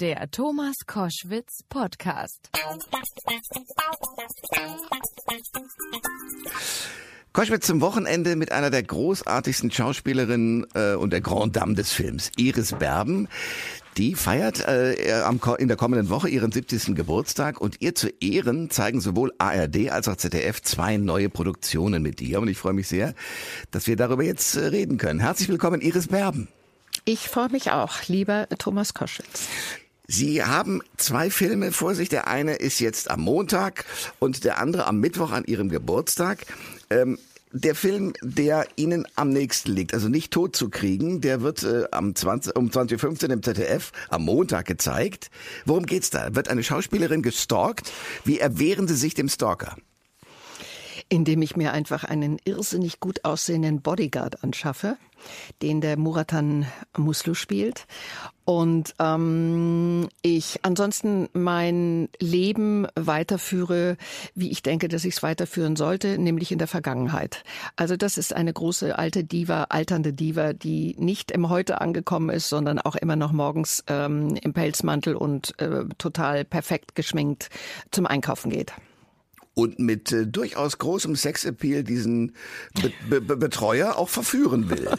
Der Thomas Koschwitz Podcast. Koschwitz zum Wochenende mit einer der großartigsten Schauspielerinnen äh, und der Grand Dame des Films, Iris Berben. Die feiert äh, am, in der kommenden Woche ihren 70. Geburtstag und ihr zu Ehren zeigen sowohl ARD als auch ZDF zwei neue Produktionen mit ihr. Und ich freue mich sehr, dass wir darüber jetzt äh, reden können. Herzlich willkommen, Iris Berben. Ich freue mich auch, lieber Thomas Koschwitz. Sie haben zwei Filme vor sich. Der eine ist jetzt am Montag und der andere am Mittwoch an Ihrem Geburtstag. Ähm, der Film, der Ihnen am nächsten liegt, also nicht tot zu kriegen, der wird äh, am 20, um 20.15 Uhr im ZDF am Montag gezeigt. Worum geht's da? Wird eine Schauspielerin gestalkt? Wie erwehren Sie sich dem Stalker? Indem ich mir einfach einen irrsinnig gut aussehenden Bodyguard anschaffe den der Muratan Muslu spielt. Und ähm, ich ansonsten mein Leben weiterführe, wie ich denke, dass ich es weiterführen sollte, nämlich in der Vergangenheit. Also das ist eine große alte Diva, alternde Diva, die nicht im Heute angekommen ist, sondern auch immer noch morgens ähm, im Pelzmantel und äh, total perfekt geschminkt zum Einkaufen geht und mit äh, durchaus großem Sexappeal diesen Be Be Betreuer auch verführen will.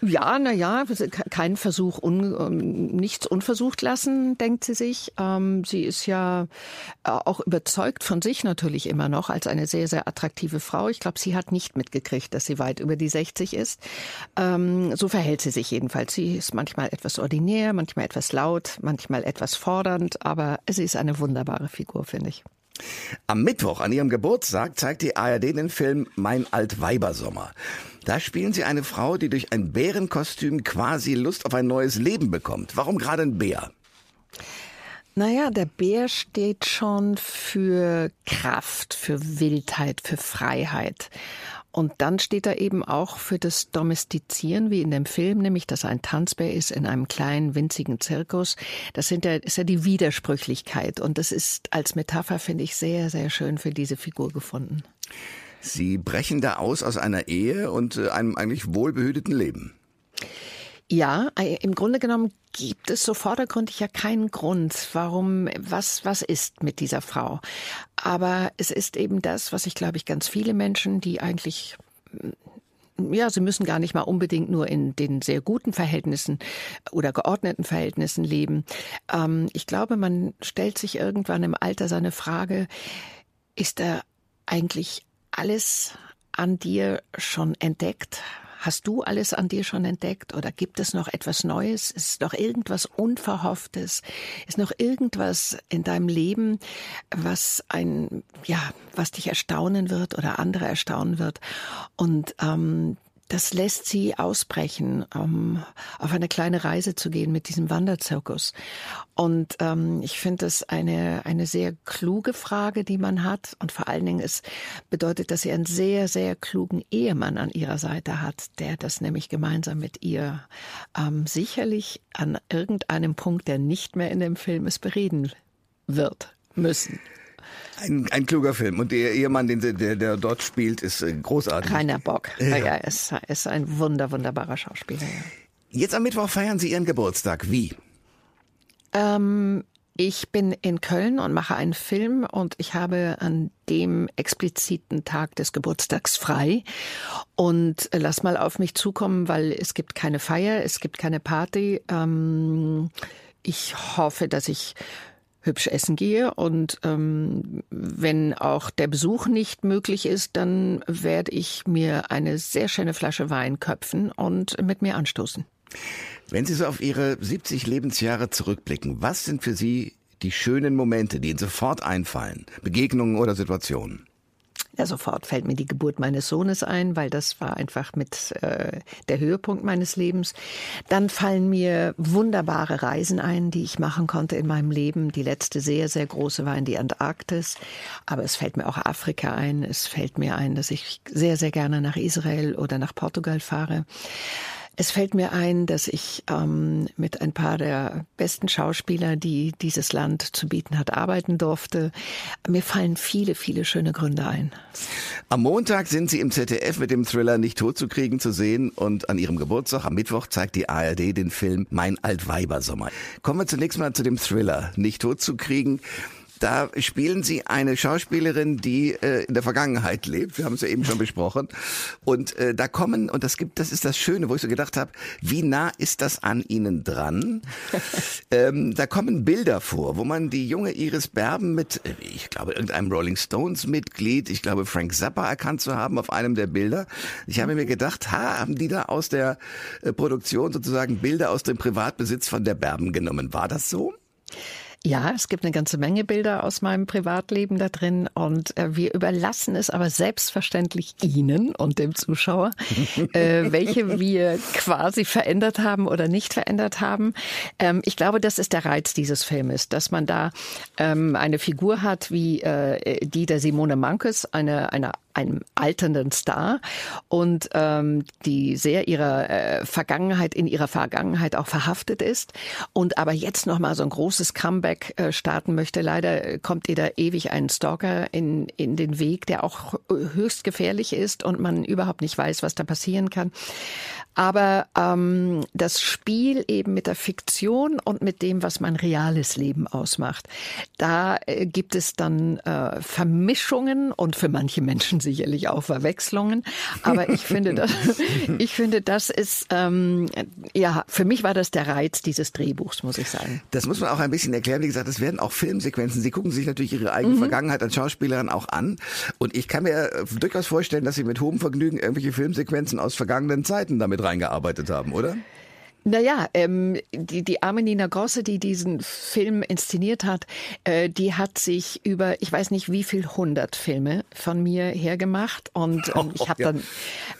Ja, na ja, kein Versuch, un, ähm, nichts unversucht lassen, denkt sie sich. Ähm, sie ist ja äh, auch überzeugt von sich natürlich immer noch als eine sehr, sehr attraktive Frau. Ich glaube, sie hat nicht mitgekriegt, dass sie weit über die 60 ist. Ähm, so verhält sie sich jedenfalls. Sie ist manchmal etwas ordinär, manchmal etwas laut, manchmal etwas fordernd, aber sie ist eine wunderbare Figur, finde ich. Am Mittwoch an ihrem Geburtstag zeigt die ARD den Film Mein Altweibersommer. Da spielen sie eine Frau, die durch ein Bärenkostüm quasi Lust auf ein neues Leben bekommt. Warum gerade ein Bär? Naja, der Bär steht schon für Kraft, für Wildheit, für Freiheit. Und dann steht er eben auch für das Domestizieren, wie in dem Film, nämlich, dass er ein Tanzbär ist in einem kleinen, winzigen Zirkus. Das sind ja, ist ja die Widersprüchlichkeit. Und das ist als Metapher, finde ich, sehr, sehr schön für diese Figur gefunden. Sie brechen da aus aus einer Ehe und äh, einem eigentlich wohlbehüteten Leben. Ja, äh, im Grunde genommen gibt es so vordergründig ja keinen Grund, warum, was, was ist mit dieser Frau. Aber es ist eben das, was ich glaube ich ganz viele Menschen, die eigentlich mm, ja, sie müssen gar nicht mal unbedingt nur in den sehr guten Verhältnissen oder geordneten Verhältnissen leben. Ähm, ich glaube, man stellt sich irgendwann im Alter seine Frage, ist da eigentlich alles an dir schon entdeckt? Hast du alles an dir schon entdeckt oder gibt es noch etwas Neues? Ist noch irgendwas Unverhofftes? Ist noch irgendwas in deinem Leben, was ein, ja, was dich erstaunen wird oder andere erstaunen wird? Und ähm, das lässt sie ausbrechen, um auf eine kleine Reise zu gehen mit diesem Wanderzirkus. Und ähm, ich finde das eine, eine sehr kluge Frage, die man hat. Und vor allen Dingen es bedeutet, dass sie einen sehr, sehr klugen Ehemann an ihrer Seite hat, der das nämlich gemeinsam mit ihr ähm, sicherlich an irgendeinem Punkt, der nicht mehr in dem Film ist, bereden wird müssen. Ein, ein kluger Film. Und der Ehemann, den, der, der dort spielt, ist äh, großartig. Rainer Bock. Ja, ja ist, ist ein wunder, wunderbarer Schauspieler. Ja. Jetzt am Mittwoch feiern Sie Ihren Geburtstag. Wie? Ähm, ich bin in Köln und mache einen Film und ich habe an dem expliziten Tag des Geburtstags frei und lass mal auf mich zukommen, weil es gibt keine Feier, es gibt keine Party. Ähm, ich hoffe, dass ich hübsch essen gehe. Und ähm, wenn auch der Besuch nicht möglich ist, dann werde ich mir eine sehr schöne Flasche Wein köpfen und mit mir anstoßen. Wenn Sie so auf Ihre 70 Lebensjahre zurückblicken, was sind für Sie die schönen Momente, die Ihnen sofort einfallen? Begegnungen oder Situationen? Ja, sofort fällt mir die Geburt meines Sohnes ein, weil das war einfach mit äh, der Höhepunkt meines Lebens. Dann fallen mir wunderbare Reisen ein, die ich machen konnte in meinem Leben. Die letzte sehr, sehr große war in die Antarktis. Aber es fällt mir auch Afrika ein. Es fällt mir ein, dass ich sehr, sehr gerne nach Israel oder nach Portugal fahre. Es fällt mir ein, dass ich ähm, mit ein paar der besten Schauspieler, die dieses Land zu bieten hat, arbeiten durfte. Mir fallen viele, viele schöne Gründe ein. Am Montag sind Sie im ZDF mit dem Thriller Nicht totzukriegen zu sehen und an Ihrem Geburtstag am Mittwoch zeigt die ARD den Film Mein Altweibersommer. Kommen wir zunächst mal zu dem Thriller Nicht totzukriegen. Da spielen Sie eine Schauspielerin, die äh, in der Vergangenheit lebt. Wir haben es ja eben schon besprochen. Und äh, da kommen, und das gibt, das ist das Schöne, wo ich so gedacht habe, wie nah ist das an Ihnen dran? ähm, da kommen Bilder vor, wo man die junge Iris Berben mit, äh, ich glaube, irgendeinem Rolling Stones Mitglied, ich glaube, Frank Zappa erkannt zu haben auf einem der Bilder. Ich habe mir gedacht, ha, haben die da aus der äh, Produktion sozusagen Bilder aus dem Privatbesitz von der Berben genommen? War das so? Ja, es gibt eine ganze Menge Bilder aus meinem Privatleben da drin und äh, wir überlassen es aber selbstverständlich Ihnen und dem Zuschauer, äh, welche wir quasi verändert haben oder nicht verändert haben. Ähm, ich glaube, das ist der Reiz dieses Filmes, dass man da ähm, eine Figur hat wie äh, die der Simone Mankes, eine, eine einem alternden Star und ähm, die sehr ihrer äh, Vergangenheit in ihrer Vergangenheit auch verhaftet ist und aber jetzt noch mal so ein großes Comeback äh, starten möchte. Leider kommt ihr da ewig ein Stalker in in den Weg, der auch höchst gefährlich ist und man überhaupt nicht weiß, was da passieren kann. Aber ähm, das Spiel eben mit der Fiktion und mit dem, was mein reales Leben ausmacht, da äh, gibt es dann äh, Vermischungen und für manche Menschen sicherlich auch Verwechslungen. Aber ich finde, das, ich finde, das ist ähm, ja für mich war das der Reiz dieses Drehbuchs, muss ich sagen. Das muss man auch ein bisschen erklären. Wie gesagt, es werden auch Filmsequenzen. Sie gucken sich natürlich ihre eigene mhm. Vergangenheit als Schauspielerin auch an. Und ich kann mir äh, durchaus vorstellen, dass Sie mit hohem Vergnügen irgendwelche Filmsequenzen aus vergangenen Zeiten damit reingearbeitet haben, oder? Naja, ähm, die, die arme Nina Grosse, die diesen Film inszeniert hat, äh, die hat sich über, ich weiß nicht wie viel hundert Filme von mir hergemacht und ähm, ich habe dann,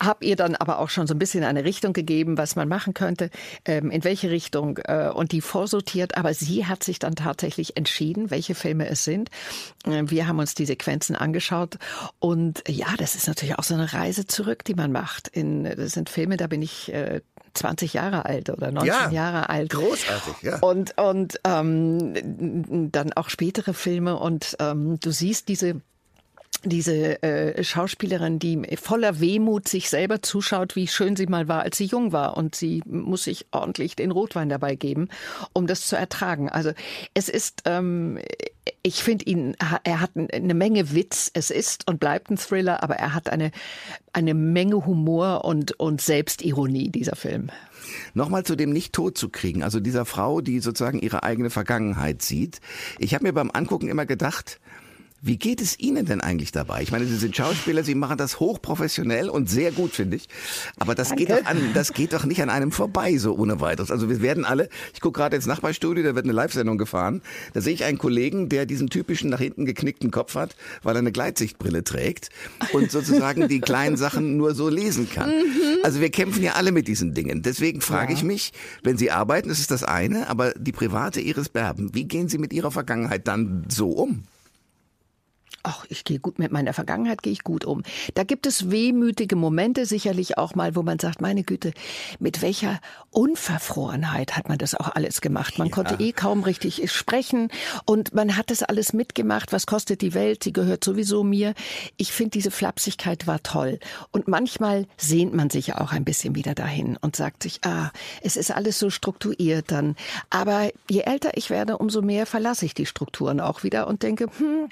habe ihr dann aber auch schon so ein bisschen eine Richtung gegeben, was man machen könnte, ähm, in welche Richtung äh, und die vorsortiert, aber sie hat sich dann tatsächlich entschieden, welche Filme es sind. Äh, wir haben uns die Sequenzen angeschaut und ja, das ist natürlich auch so eine Reise zurück, die man macht. In, das sind Filme, da bin ich äh, 20 Jahre alt oder 19 ja, Jahre alt. Großartig, ja. Und, und ähm, dann auch spätere Filme und ähm, du siehst diese diese äh, Schauspielerin, die voller Wehmut sich selber zuschaut, wie schön sie mal war, als sie jung war. Und sie muss sich ordentlich den Rotwein dabei geben, um das zu ertragen. Also es ist, ähm, ich finde ihn, er hat eine Menge Witz. Es ist und bleibt ein Thriller, aber er hat eine, eine Menge Humor und, und Selbstironie, dieser Film. Nochmal zu dem nicht tot zu kriegen, also dieser Frau, die sozusagen ihre eigene Vergangenheit sieht. Ich habe mir beim Angucken immer gedacht, wie geht es Ihnen denn eigentlich dabei? Ich meine, Sie sind Schauspieler, Sie machen das hochprofessionell und sehr gut, finde ich. Aber das geht, doch an, das geht doch nicht an einem vorbei, so ohne weiteres. Also wir werden alle, ich gucke gerade ins Nachbarstudio, da wird eine Live-Sendung gefahren. Da sehe ich einen Kollegen, der diesen typischen nach hinten geknickten Kopf hat, weil er eine Gleitsichtbrille trägt und sozusagen die kleinen Sachen nur so lesen kann. Mhm. Also wir kämpfen ja alle mit diesen Dingen. Deswegen frage ja. ich mich, wenn Sie arbeiten, das ist das eine, aber die private Iris Berben, wie gehen Sie mit Ihrer Vergangenheit dann so um? Ach, ich gehe gut mit meiner Vergangenheit, gehe ich gut um. Da gibt es wehmütige Momente sicherlich auch mal, wo man sagt, meine Güte, mit welcher Unverfrorenheit hat man das auch alles gemacht. Man ja. konnte eh kaum richtig sprechen und man hat das alles mitgemacht. Was kostet die Welt? Sie gehört sowieso mir. Ich finde, diese Flapsigkeit war toll. Und manchmal sehnt man sich auch ein bisschen wieder dahin und sagt sich, ah, es ist alles so strukturiert dann. Aber je älter ich werde, umso mehr verlasse ich die Strukturen auch wieder und denke, hm,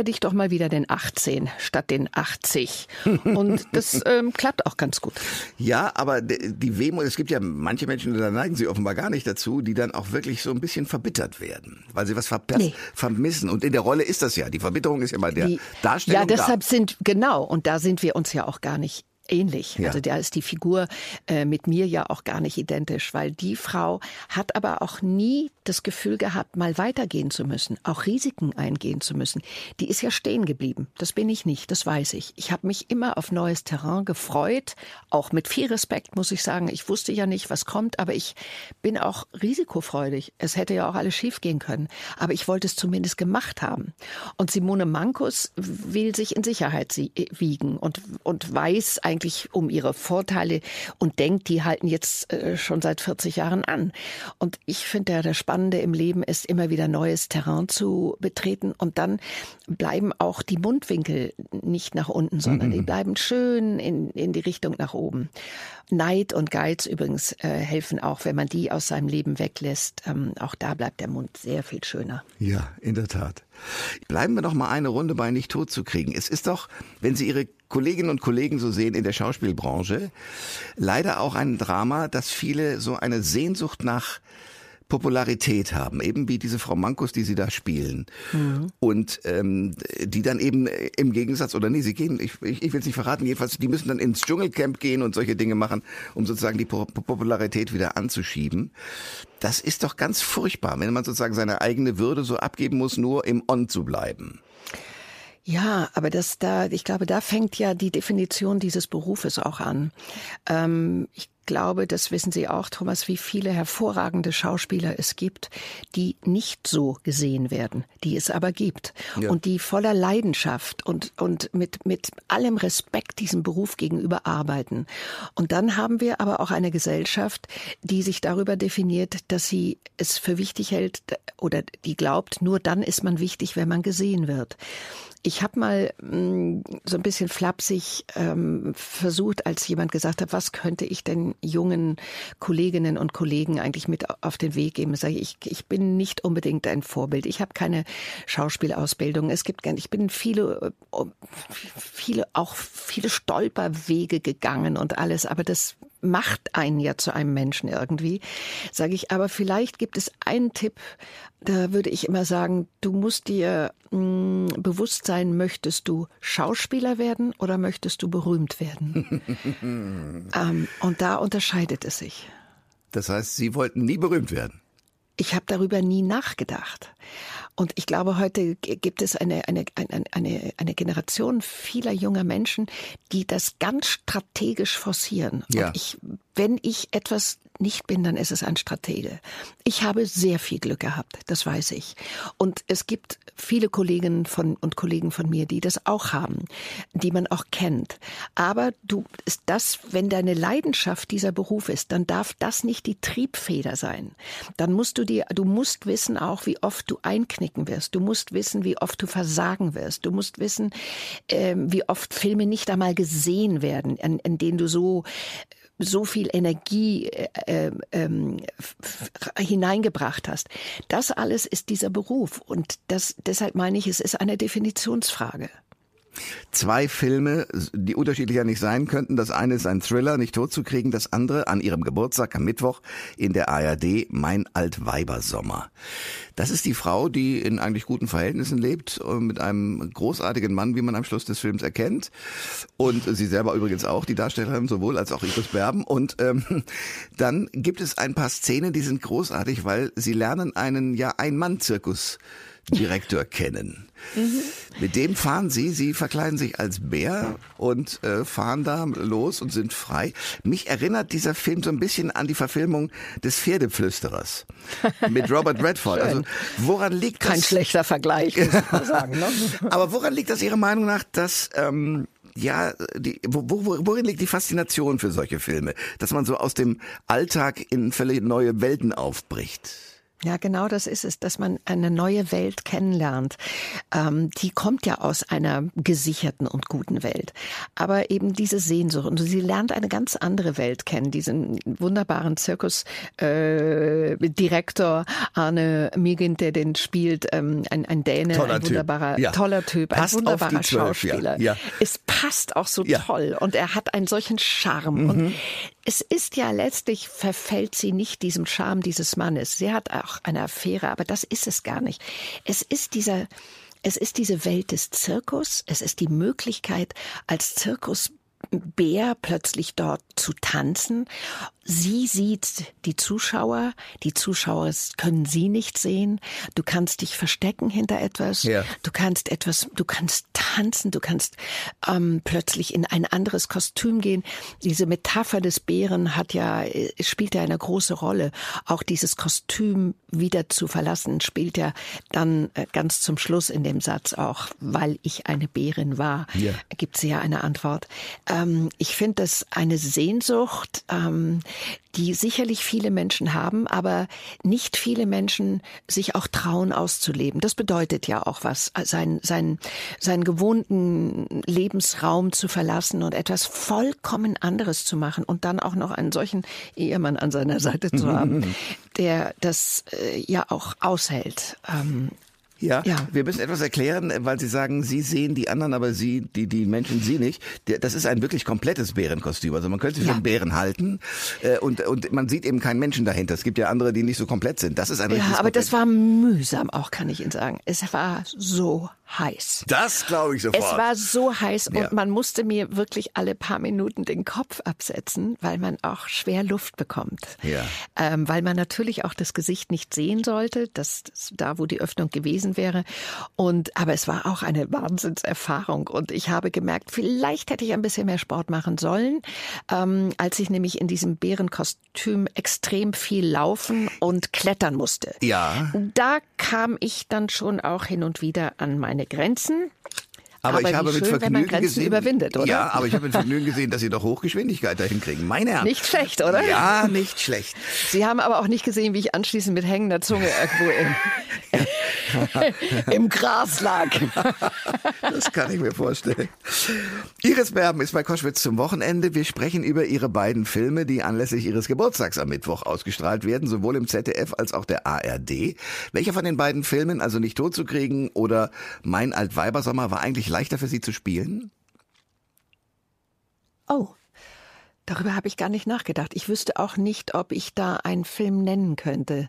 näher dich doch mal wieder den 18 statt den 80. Und das ähm, klappt auch ganz gut. Ja, aber die Wehmut, es gibt ja manche Menschen, da neigen sie offenbar gar nicht dazu, die dann auch wirklich so ein bisschen verbittert werden, weil sie was nee. vermissen. Und in der Rolle ist das ja. Die Verbitterung ist ja bei der die, Darstellung. Ja, deshalb da. sind, genau, und da sind wir uns ja auch gar nicht ähnlich. Ja. Also da ist die Figur äh, mit mir ja auch gar nicht identisch, weil die Frau hat aber auch nie das Gefühl gehabt, mal weitergehen zu müssen, auch Risiken eingehen zu müssen. Die ist ja stehen geblieben. Das bin ich nicht, das weiß ich. Ich habe mich immer auf neues Terrain gefreut, auch mit viel Respekt muss ich sagen. Ich wusste ja nicht, was kommt, aber ich bin auch risikofreudig. Es hätte ja auch alles schiefgehen können, aber ich wollte es zumindest gemacht haben. Und Simone Mankus will sich in Sicherheit wiegen und, und weiß eigentlich, eigentlich um ihre Vorteile und denkt, die halten jetzt äh, schon seit 40 Jahren an. Und ich finde ja, das Spannende im Leben ist immer wieder neues Terrain zu betreten und dann bleiben auch die Mundwinkel nicht nach unten, sondern mhm. die bleiben schön in, in die Richtung nach oben. Neid und Geiz übrigens äh, helfen auch, wenn man die aus seinem Leben weglässt. Ähm, auch da bleibt der Mund sehr viel schöner. Ja, in der Tat. Bleiben wir noch mal eine Runde bei nicht tot zu kriegen. Es ist doch, wenn Sie Ihre Kolleginnen und Kollegen so sehen in der Schauspielbranche, leider auch ein Drama, dass viele so eine Sehnsucht nach Popularität haben, eben wie diese Frau Mankus, die sie da spielen. Mhm. Und ähm, die dann eben im Gegensatz, oder nee, sie gehen, ich, ich, ich will es nicht verraten, jedenfalls, die müssen dann ins Dschungelcamp gehen und solche Dinge machen, um sozusagen die Popularität wieder anzuschieben. Das ist doch ganz furchtbar, wenn man sozusagen seine eigene Würde so abgeben muss, nur im On zu bleiben. Ja, aber das da, ich glaube, da fängt ja die Definition dieses Berufes auch an. Ähm, ich glaube, das wissen Sie auch, Thomas, wie viele hervorragende Schauspieler es gibt, die nicht so gesehen werden, die es aber gibt ja. und die voller Leidenschaft und, und mit, mit allem Respekt diesem Beruf gegenüber arbeiten. Und dann haben wir aber auch eine Gesellschaft, die sich darüber definiert, dass sie es für wichtig hält oder die glaubt, nur dann ist man wichtig, wenn man gesehen wird. Ich habe mal mh, mm, so ein bisschen flapsig ähm, versucht, als jemand gesagt hat, was könnte ich denn jungen Kolleginnen und Kollegen eigentlich mit auf den Weg geben? Sage ich, ich bin nicht unbedingt ein Vorbild. Ich habe keine Schauspielausbildung. Es gibt ich bin viele, äh, viele auch viele Stolperwege gegangen und alles, aber das macht einen ja zu einem Menschen irgendwie, sage ich. Aber vielleicht gibt es einen Tipp, da würde ich immer sagen, du musst dir mh, hm, bewusst sein, möchtest du Schauspieler werden oder möchtest du berühmt werden? ähm, und da unterscheidet es sich. Das heißt, Sie wollten nie berühmt werden? Ich habe darüber nie nachgedacht. Und ich glaube, heute gibt es eine, eine, eine, eine, eine Generation vieler junger Menschen, die das ganz strategisch forcieren. Ja. Und ich, wenn ich etwas nicht bin, dann ist es ein Stratege. Ich habe sehr viel Glück gehabt, das weiß ich. Und es gibt viele Kolleginnen von, und Kollegen von mir, die das auch haben, die man auch kennt. Aber du, ist das, wenn deine Leidenschaft dieser Beruf ist, dann darf das nicht die Triebfeder sein. Dann musst du dir, du musst wissen auch, wie oft du einknicken wirst. Du musst wissen, wie oft du versagen wirst. Du musst wissen, äh, wie oft Filme nicht einmal gesehen werden, in, in denen du so so viel Energie äh, äh, ähm, hineingebracht hast. Das alles ist dieser Beruf und das deshalb meine ich, es ist eine Definitionsfrage. Zwei Filme, die unterschiedlicher nicht sein könnten. Das eine ist ein Thriller, nicht totzukriegen. Das andere an ihrem Geburtstag am Mittwoch in der ARD, Mein Altweibersommer. Das ist die Frau, die in eigentlich guten Verhältnissen lebt, äh, mit einem großartigen Mann, wie man am Schluss des Films erkennt. Und sie selber übrigens auch, die Darstellerin, sowohl als auch Iris Berben. Und ähm, dann gibt es ein paar Szenen, die sind großartig, weil sie lernen einen ja Ein-Mann-Zirkus Direktor kennen. Mhm. Mit dem fahren sie, sie verkleiden sich als Bär und äh, fahren da los und sind frei. Mich erinnert dieser Film so ein bisschen an die Verfilmung des Pferdeflüsterers mit Robert Redford. Also woran liegt das? Kein schlechter Vergleich, muss man sagen. Ne? Aber woran liegt das Ihrer Meinung nach, dass ähm, ja, die, wo, wo, worin liegt die Faszination für solche Filme, dass man so aus dem Alltag in völlig neue Welten aufbricht? Ja, genau das ist es, dass man eine neue Welt kennenlernt. Ähm, die kommt ja aus einer gesicherten und guten Welt. Aber eben diese Sehnsucht. Und sie lernt eine ganz andere Welt kennen. Diesen wunderbaren Zirkusdirektor äh, Arne Migint, der den spielt, ähm, ein, ein Däne, toller ein wunderbarer, typ. Ja. toller Typ, passt ein wunderbarer 12, Schauspieler. Ja. Ja. Es passt auch so toll. Und er hat einen solchen Charme. Mhm. Und es ist ja letztlich verfällt sie nicht diesem Charme dieses Mannes. Sie hat auch eine Affäre, aber das ist es gar nicht. Es ist dieser, es ist diese Welt des Zirkus. Es ist die Möglichkeit, als Zirkusbär plötzlich dort zu tanzen, sie sieht die Zuschauer, die Zuschauer können sie nicht sehen. Du kannst dich verstecken hinter etwas. Ja. Du kannst etwas, du kannst tanzen, du kannst ähm, plötzlich in ein anderes Kostüm gehen. Diese Metapher des Bären hat ja äh, spielt ja eine große Rolle. Auch dieses Kostüm wieder zu verlassen spielt ja dann äh, ganz zum Schluss in dem Satz auch, weil ich eine Bärin war, ja. gibt sie ja eine Antwort. Ähm, ich finde das eine Sehnsucht, ähm, die sicherlich viele Menschen haben, aber nicht viele Menschen sich auch trauen auszuleben. Das bedeutet ja auch was, sein, sein, seinen gewohnten Lebensraum zu verlassen und etwas vollkommen anderes zu machen und dann auch noch einen solchen Ehemann an seiner Seite zu haben, der das äh, ja auch aushält. Ähm, ja, ja, wir müssen etwas erklären, weil Sie sagen, Sie sehen die anderen, aber Sie, die, die Menschen Sie nicht. Das ist ein wirklich komplettes Bärenkostüm. Also man könnte sich ja. für einen Bären halten äh, und, und man sieht eben keinen Menschen dahinter. Es gibt ja andere, die nicht so komplett sind. Das ist ein Ja, aber das war mühsam auch, kann ich Ihnen sagen. Es war so heiß. Das glaube ich sofort. Es war so heiß und ja. man musste mir wirklich alle paar Minuten den Kopf absetzen, weil man auch schwer Luft bekommt. Ja. Ähm, weil man natürlich auch das Gesicht nicht sehen sollte, das, das da, wo die Öffnung gewesen wäre. Und aber es war auch eine Wahnsinnserfahrung und ich habe gemerkt, vielleicht hätte ich ein bisschen mehr Sport machen sollen, ähm, als ich nämlich in diesem Bärenkostüm extrem viel laufen und klettern musste. Ja. Da kam ich dann schon auch hin und wieder an meine Grenzen. Aber, aber ich habe schön, mit Vergnügen gesehen? Ja, aber ich habe mit Vergnügen gesehen, dass Sie doch Hochgeschwindigkeit dahin kriegen. Meine Herren. Nicht schlecht, oder? Ja, nicht schlecht. Sie haben aber auch nicht gesehen, wie ich anschließend mit hängender Zunge irgendwo im, im Gras lag. das kann ich mir vorstellen. Iris Berben ist bei Koschwitz zum Wochenende. Wir sprechen über Ihre beiden Filme, die anlässlich Ihres Geburtstags am Mittwoch ausgestrahlt werden, sowohl im ZDF als auch der ARD. Welcher von den beiden Filmen, also nicht tot zu kriegen oder Mein Altweibersommer, war eigentlich leichter für Sie zu spielen? Oh, Darüber habe ich gar nicht nachgedacht. Ich wüsste auch nicht, ob ich da einen Film nennen könnte,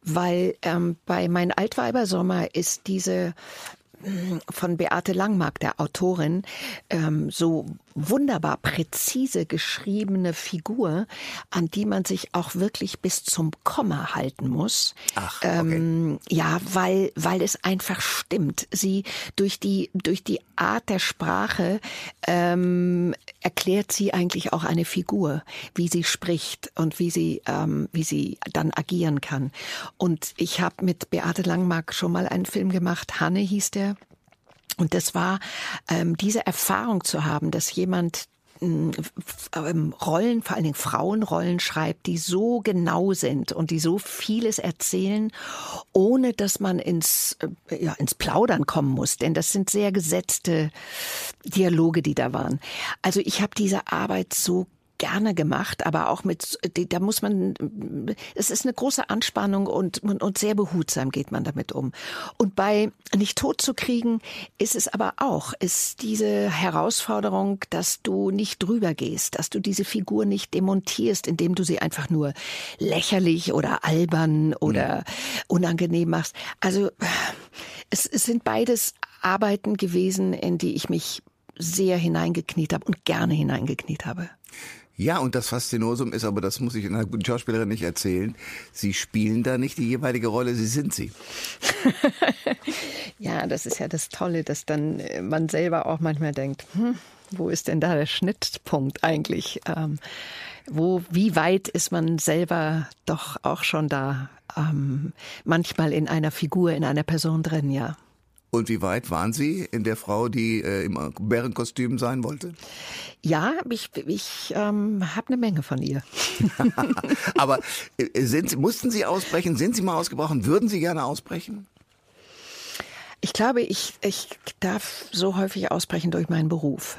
weil ähm, bei Mein Altweibersommer ist diese von Beate Langmark, der Autorin, ähm, so wunderbar präzise geschriebene Figur, an die man sich auch wirklich bis zum Komma halten muss. Ach, okay. Ähm, ja, weil, weil es einfach stimmt. Sie durch die, durch die Art der Sprache ähm, erklärt sie eigentlich auch eine Figur, wie sie spricht und wie sie, ähm, wie sie dann agieren kann. Und ich habe mit Beate Langmark schon mal einen Film gemacht, Hanne hieß der. Und das war ähm, diese Erfahrung zu haben, dass jemand hm, ähm, Rollen, vor allen Dingen Frauenrollen schreibt, die so genau sind und die so vieles erzählen, ohne dass man ins, äh, ja, ins Plaudern kommen muss. Denn das sind sehr gesetzte Dialoge, die da waren. Also ich habe diese Arbeit so gerne gemacht, aber auch mit, da muss man, es ist eine große Anspannung und, und sehr behutsam geht man damit um. Und bei nicht tot zu kriegen ist es aber auch, ist diese Herausforderung, dass du nicht drüber gehst, dass du diese Figur nicht demontierst, indem du sie einfach nur lächerlich oder albern oder unangenehm machst. Also es, es sind beides Arbeiten gewesen, in die ich mich sehr hineingekniet habe und gerne hineingekniet habe. Ja, und das Faszinosum ist, aber das muss ich einer guten Schauspielerin nicht erzählen, Sie spielen da nicht die jeweilige Rolle, Sie sind sie. ja, das ist ja das Tolle, dass dann äh, man selber auch manchmal denkt, hm, wo ist denn da der Schnittpunkt eigentlich? Ähm, wo, wie weit ist man selber doch auch schon da? Ähm, manchmal in einer Figur, in einer Person drin, ja. Und wie weit waren Sie in der Frau, die äh, im Bärenkostüm sein wollte? Ja, ich, ich ähm, habe eine Menge von ihr. Aber äh, sind, mussten Sie ausbrechen? Sind Sie mal ausgebrochen? Würden Sie gerne ausbrechen? Ich glaube, ich, ich darf so häufig ausbrechen durch meinen Beruf.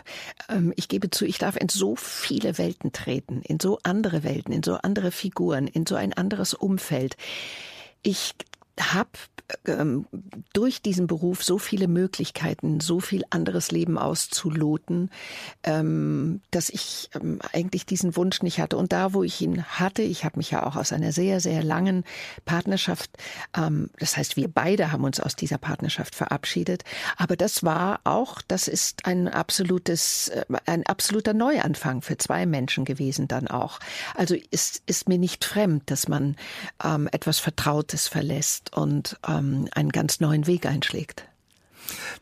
Ähm, ich gebe zu, ich darf in so viele Welten treten, in so andere Welten, in so andere Figuren, in so ein anderes Umfeld. Ich habe ähm, durch diesen Beruf so viele Möglichkeiten, so viel anderes Leben auszuloten, ähm, dass ich ähm, eigentlich diesen Wunsch nicht hatte. Und da, wo ich ihn hatte, ich habe mich ja auch aus einer sehr, sehr langen Partnerschaft, ähm, das heißt, wir beide haben uns aus dieser Partnerschaft verabschiedet. Aber das war auch, das ist ein absolutes, äh, ein absoluter Neuanfang für zwei Menschen gewesen dann auch. Also ist, ist mir nicht fremd, dass man ähm, etwas Vertrautes verlässt und ähm, einen ganz neuen Weg einschlägt.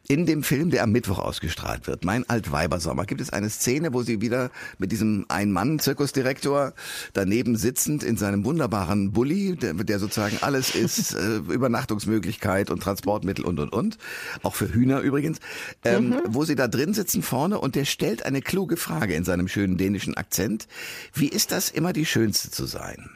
In dem Film, der am Mittwoch ausgestrahlt wird, Mein Altweibersommer, gibt es eine Szene, wo sie wieder mit diesem Ein-Mann-Zirkusdirektor daneben sitzend in seinem wunderbaren Bulli, der, der sozusagen alles ist, äh, Übernachtungsmöglichkeit und Transportmittel und und und, auch für Hühner übrigens, ähm, mhm. wo sie da drin sitzen vorne und der stellt eine kluge Frage in seinem schönen dänischen Akzent. Wie ist das immer die Schönste zu sein?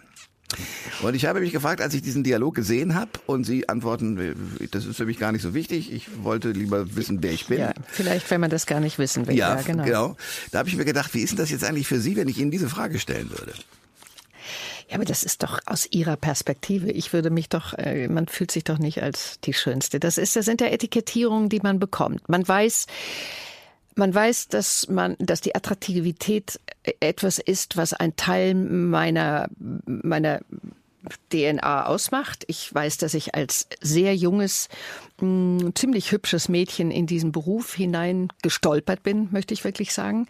Und ich habe mich gefragt, als ich diesen Dialog gesehen habe und Sie antworten, das ist für mich gar nicht so wichtig, ich wollte lieber wissen, wer ich bin. Ja, vielleicht, wenn man das gar nicht wissen will. Ja, ja genau. genau. Da habe ich mir gedacht, wie ist denn das jetzt eigentlich für Sie, wenn ich Ihnen diese Frage stellen würde? Ja, aber das ist doch aus Ihrer Perspektive. Ich würde mich doch, äh, man fühlt sich doch nicht als die Schönste. Das ist, das sind ja Etikettierungen, die man bekommt. Man weiß, man weiß, dass man, dass die Attraktivität etwas ist, was ein Teil meiner, meiner DNA ausmacht. Ich weiß, dass ich als sehr junges ein ziemlich hübsches Mädchen in diesen Beruf hinein gestolpert bin, möchte ich wirklich sagen.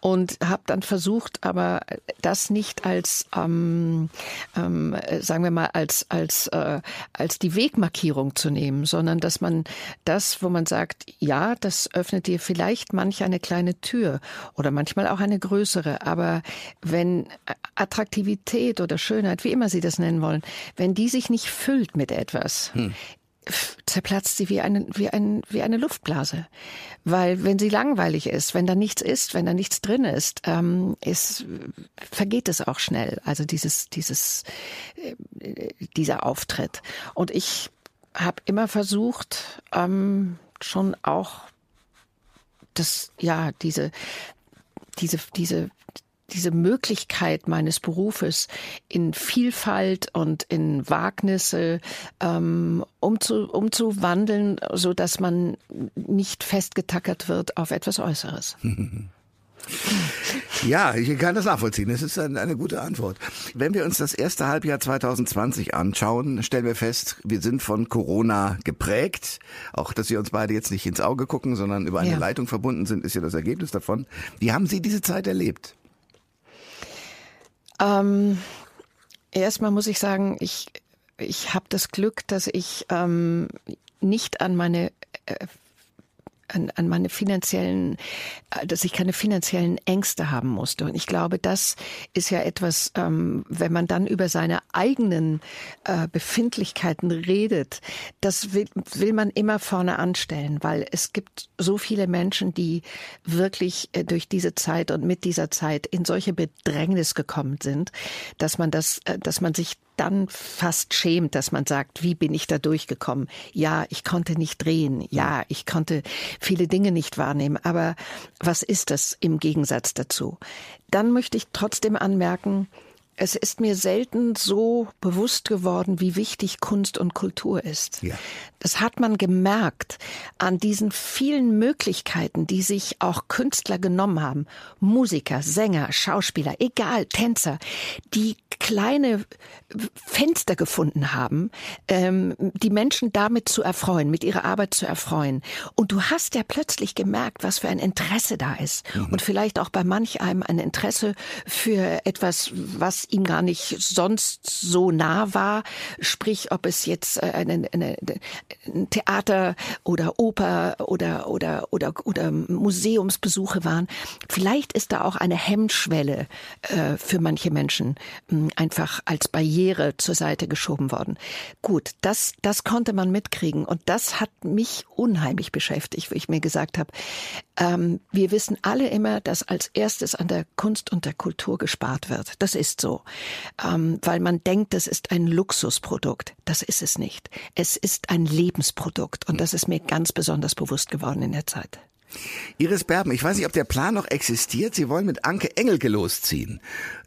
Und habe dann versucht, aber das nicht als, ähm, ähm, sagen wir mal, als, als, äh, als die Wegmarkierung zu nehmen, sondern dass man das, wo man sagt, ja, das öffnet dir vielleicht manch eine kleine Tür oder manchmal auch eine größere. Aber wenn Attraktivität oder Schönheit, wie immer Sie das nennen wollen, wenn die sich nicht füllt mit etwas, hm zerplatzt sie wie eine, wie, ein, wie eine Luftblase. Weil wenn sie langweilig ist, wenn da nichts ist, wenn da nichts drin ist, ähm, ist vergeht es auch schnell. Also dieses, dieses, äh, dieser Auftritt. Und ich habe immer versucht, ähm, schon auch das, ja, diese, diese, diese diese Möglichkeit meines Berufes in Vielfalt und in Wagnisse ähm, umzu, umzuwandeln, so dass man nicht festgetackert wird auf etwas Äußeres. Ja, ich kann das nachvollziehen. Das ist eine, eine, gute Antwort. Wenn wir uns das erste Halbjahr 2020 anschauen, stellen wir fest, wir sind von Corona geprägt. Auch, dass wir uns beide jetzt nicht ins Auge gucken, sondern über eine ja. Leitung verbunden sind, ist ja das Ergebnis davon. Wie haben Sie diese Zeit erlebt? Ähm, erstmal muss ich sagen, ich, ich habe das Glück, dass ich ähm, nicht an meine äh, an, an meine finanziellen, äh, dass ich keine finanziellen Ängste haben musste. Und ich glaube, das ist ja etwas, ähm, wenn man dann über seine eigenen äh, Befindlichkeiten redet, das will, will man immer vorne anstellen, weil es gibt so viele Menschen, die wirklich äh, durch diese Zeit und mit dieser Zeit in solche Bedrängnis gekommen sind, dass man das, äh, dass man sich dann fast schämt, dass man sagt, wie bin ich da durchgekommen? Ja, ich konnte nicht drehen. Ja, ich konnte viele Dinge nicht wahrnehmen. Aber was ist das im Gegensatz dazu? Dann möchte ich trotzdem anmerken, es ist mir selten so bewusst geworden, wie wichtig Kunst und Kultur ist. Ja. Das hat man gemerkt an diesen vielen Möglichkeiten, die sich auch Künstler genommen haben. Musiker, Sänger, Schauspieler, egal, Tänzer, die kleine Fenster gefunden haben, ähm, die Menschen damit zu erfreuen, mit ihrer Arbeit zu erfreuen. Und du hast ja plötzlich gemerkt, was für ein Interesse da ist. Mhm. Und vielleicht auch bei manch einem ein Interesse für etwas, was ihm gar nicht sonst so nah war. Sprich, ob es jetzt äh, eine, eine, ein Theater oder Oper oder, oder, oder, oder Museumsbesuche waren. Vielleicht ist da auch eine Hemmschwelle äh, für manche Menschen mh, hm, einfach als Barriere zur Seite geschoben worden. Gut, das, das konnte man mitkriegen und das hat mich unheimlich beschäftigt, wo ich mir gesagt habe, ähm, wir wissen alle immer, dass als erstes an der Kunst und der Kultur gespart wird. Das ist so, ähm, weil man denkt, das ist ein Luxusprodukt. Das ist es nicht. Es ist ein Lebensprodukt und das ist mir ganz besonders bewusst geworden in der Zeit. Iris Berben, ich weiß nicht, ob der Plan noch existiert. Sie wollen mit Anke Engelke losziehen.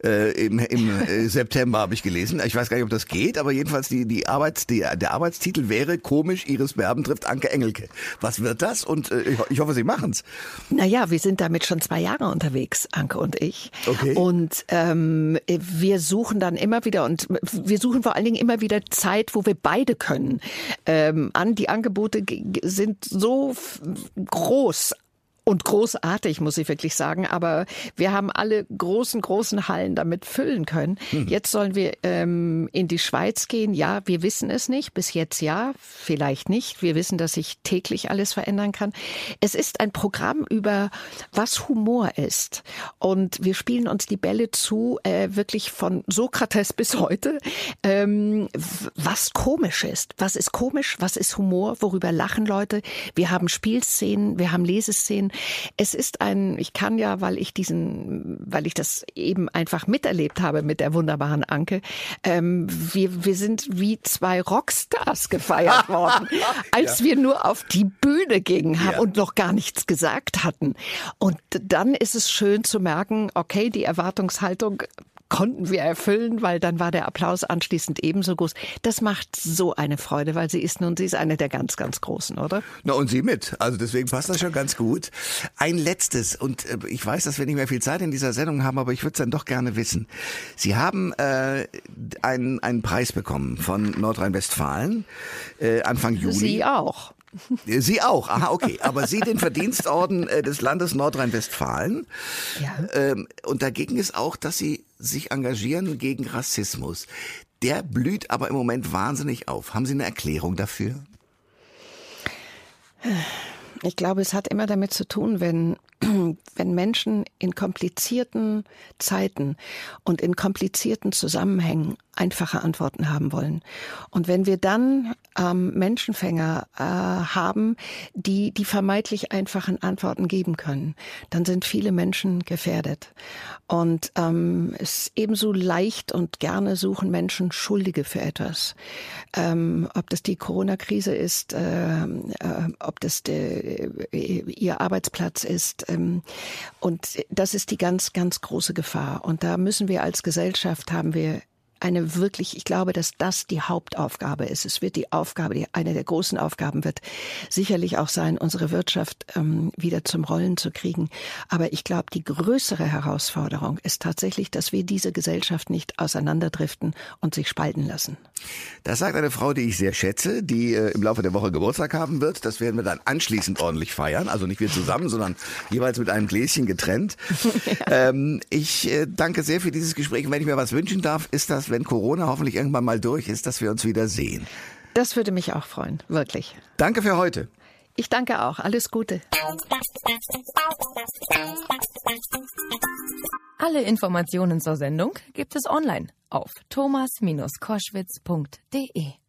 Äh, Im im äh, September habe ich gelesen. Ich weiß gar nicht, ob das geht, aber jedenfalls die, die Arbeits, die, der Arbeitstitel wäre komisch, Iris Berben trifft Anke Engelke. Was wird das? Und äh, ich, ich hoffe, Sie machen's. Naja, wir sind damit schon zwei Jahre unterwegs, Anke und ich. Okay. Und ähm, wir suchen dann immer wieder und wir suchen vor allen Dingen immer wieder Zeit, wo wir beide können. Ähm, an die Angebote sind so groß und großartig, muss ich wirklich sagen. Aber wir haben alle großen, großen Hallen damit füllen können. Mhm. Jetzt sollen wir ähm, in die Schweiz gehen. Ja, wir wissen es nicht. Bis jetzt ja, vielleicht nicht. Wir wissen, dass sich täglich alles verändern kann. Es ist ein Programm über, was Humor ist. Und wir spielen uns die Bälle zu, äh, wirklich von Sokrates bis heute. Ähm, was komisch ist. Was ist komisch? Was ist Humor? Worüber lachen Leute? Wir haben Spielszenen, wir haben Leseszenen. Es ist ein, ich kann ja, weil ich diesen, weil ich das eben einfach miterlebt habe mit der wunderbaren Anke, ähm, wir, wir sind wie zwei Rockstars gefeiert worden, als ja. wir nur auf die Bühne gingen haben ja. und noch gar nichts gesagt hatten. Und dann ist es schön zu merken, okay, die Erwartungshaltung konnten wir erfüllen, weil dann war der Applaus anschließend ebenso groß. Das macht so eine Freude, weil sie ist nun, sie ist eine der ganz, ganz Großen, oder? Na, und sie mit. Also deswegen passt das schon ganz gut. Ein letztes, und äh, ich weiß, dass wir nicht mehr viel Zeit in dieser Sendung haben, aber ich würde es dann doch gerne wissen. Sie haben äh, einen, einen Preis bekommen von Nordrhein-Westfalen äh, Anfang Juli. Sie auch. Sie auch, aha, okay. Aber Sie den Verdienstorden äh, des Landes Nordrhein-Westfalen. Ja. Ähm, und da ging es auch, dass Sie sich engagieren gegen Rassismus. Der blüht aber im Moment wahnsinnig auf. Haben Sie eine Erklärung dafür? Ich glaube, es hat immer damit zu tun, wenn, wenn Menschen in komplizierten Zeiten und in komplizierten Zusammenhängen einfache Antworten haben wollen. Und wenn wir dann ähm, Menschenfänger äh, haben, die die vermeintlich einfachen Antworten geben können, dann sind viele Menschen gefährdet. Und ähm, es ebenso leicht und gerne suchen Menschen Schuldige für etwas. Ähm, ob das die Corona-Krise ist, äh, äh, ob das de, äh, ihr Arbeitsplatz ist. Ähm, und das ist die ganz, ganz große Gefahr. Und da müssen wir als Gesellschaft haben wir eine wirklich, ich glaube, dass das die Hauptaufgabe ist. Es wird die Aufgabe, die, eine der großen Aufgaben wird sicherlich auch sein, unsere Wirtschaft ähm, wieder zum Rollen zu kriegen. Aber ich glaube, die größere Herausforderung ist tatsächlich, dass wir diese Gesellschaft nicht auseinanderdriften und sich spalten lassen. Das sagt eine Frau, die ich sehr schätze, die äh, im Laufe der Woche Geburtstag haben wird. Das werden wir dann anschließend ordentlich feiern. Also nicht wir zusammen, sondern jeweils mit einem Gläschen getrennt. ja. ähm, ich äh, danke sehr für dieses Gespräch. Und wenn ich mir was wünschen darf, ist das, wenn Corona hoffentlich irgendwann mal durch ist, dass wir uns wieder sehen. Das würde mich auch freuen, wirklich. Danke für heute. Ich danke auch. Alles Gute. Alle Informationen zur Sendung gibt es online auf thomas-koschwitz.de.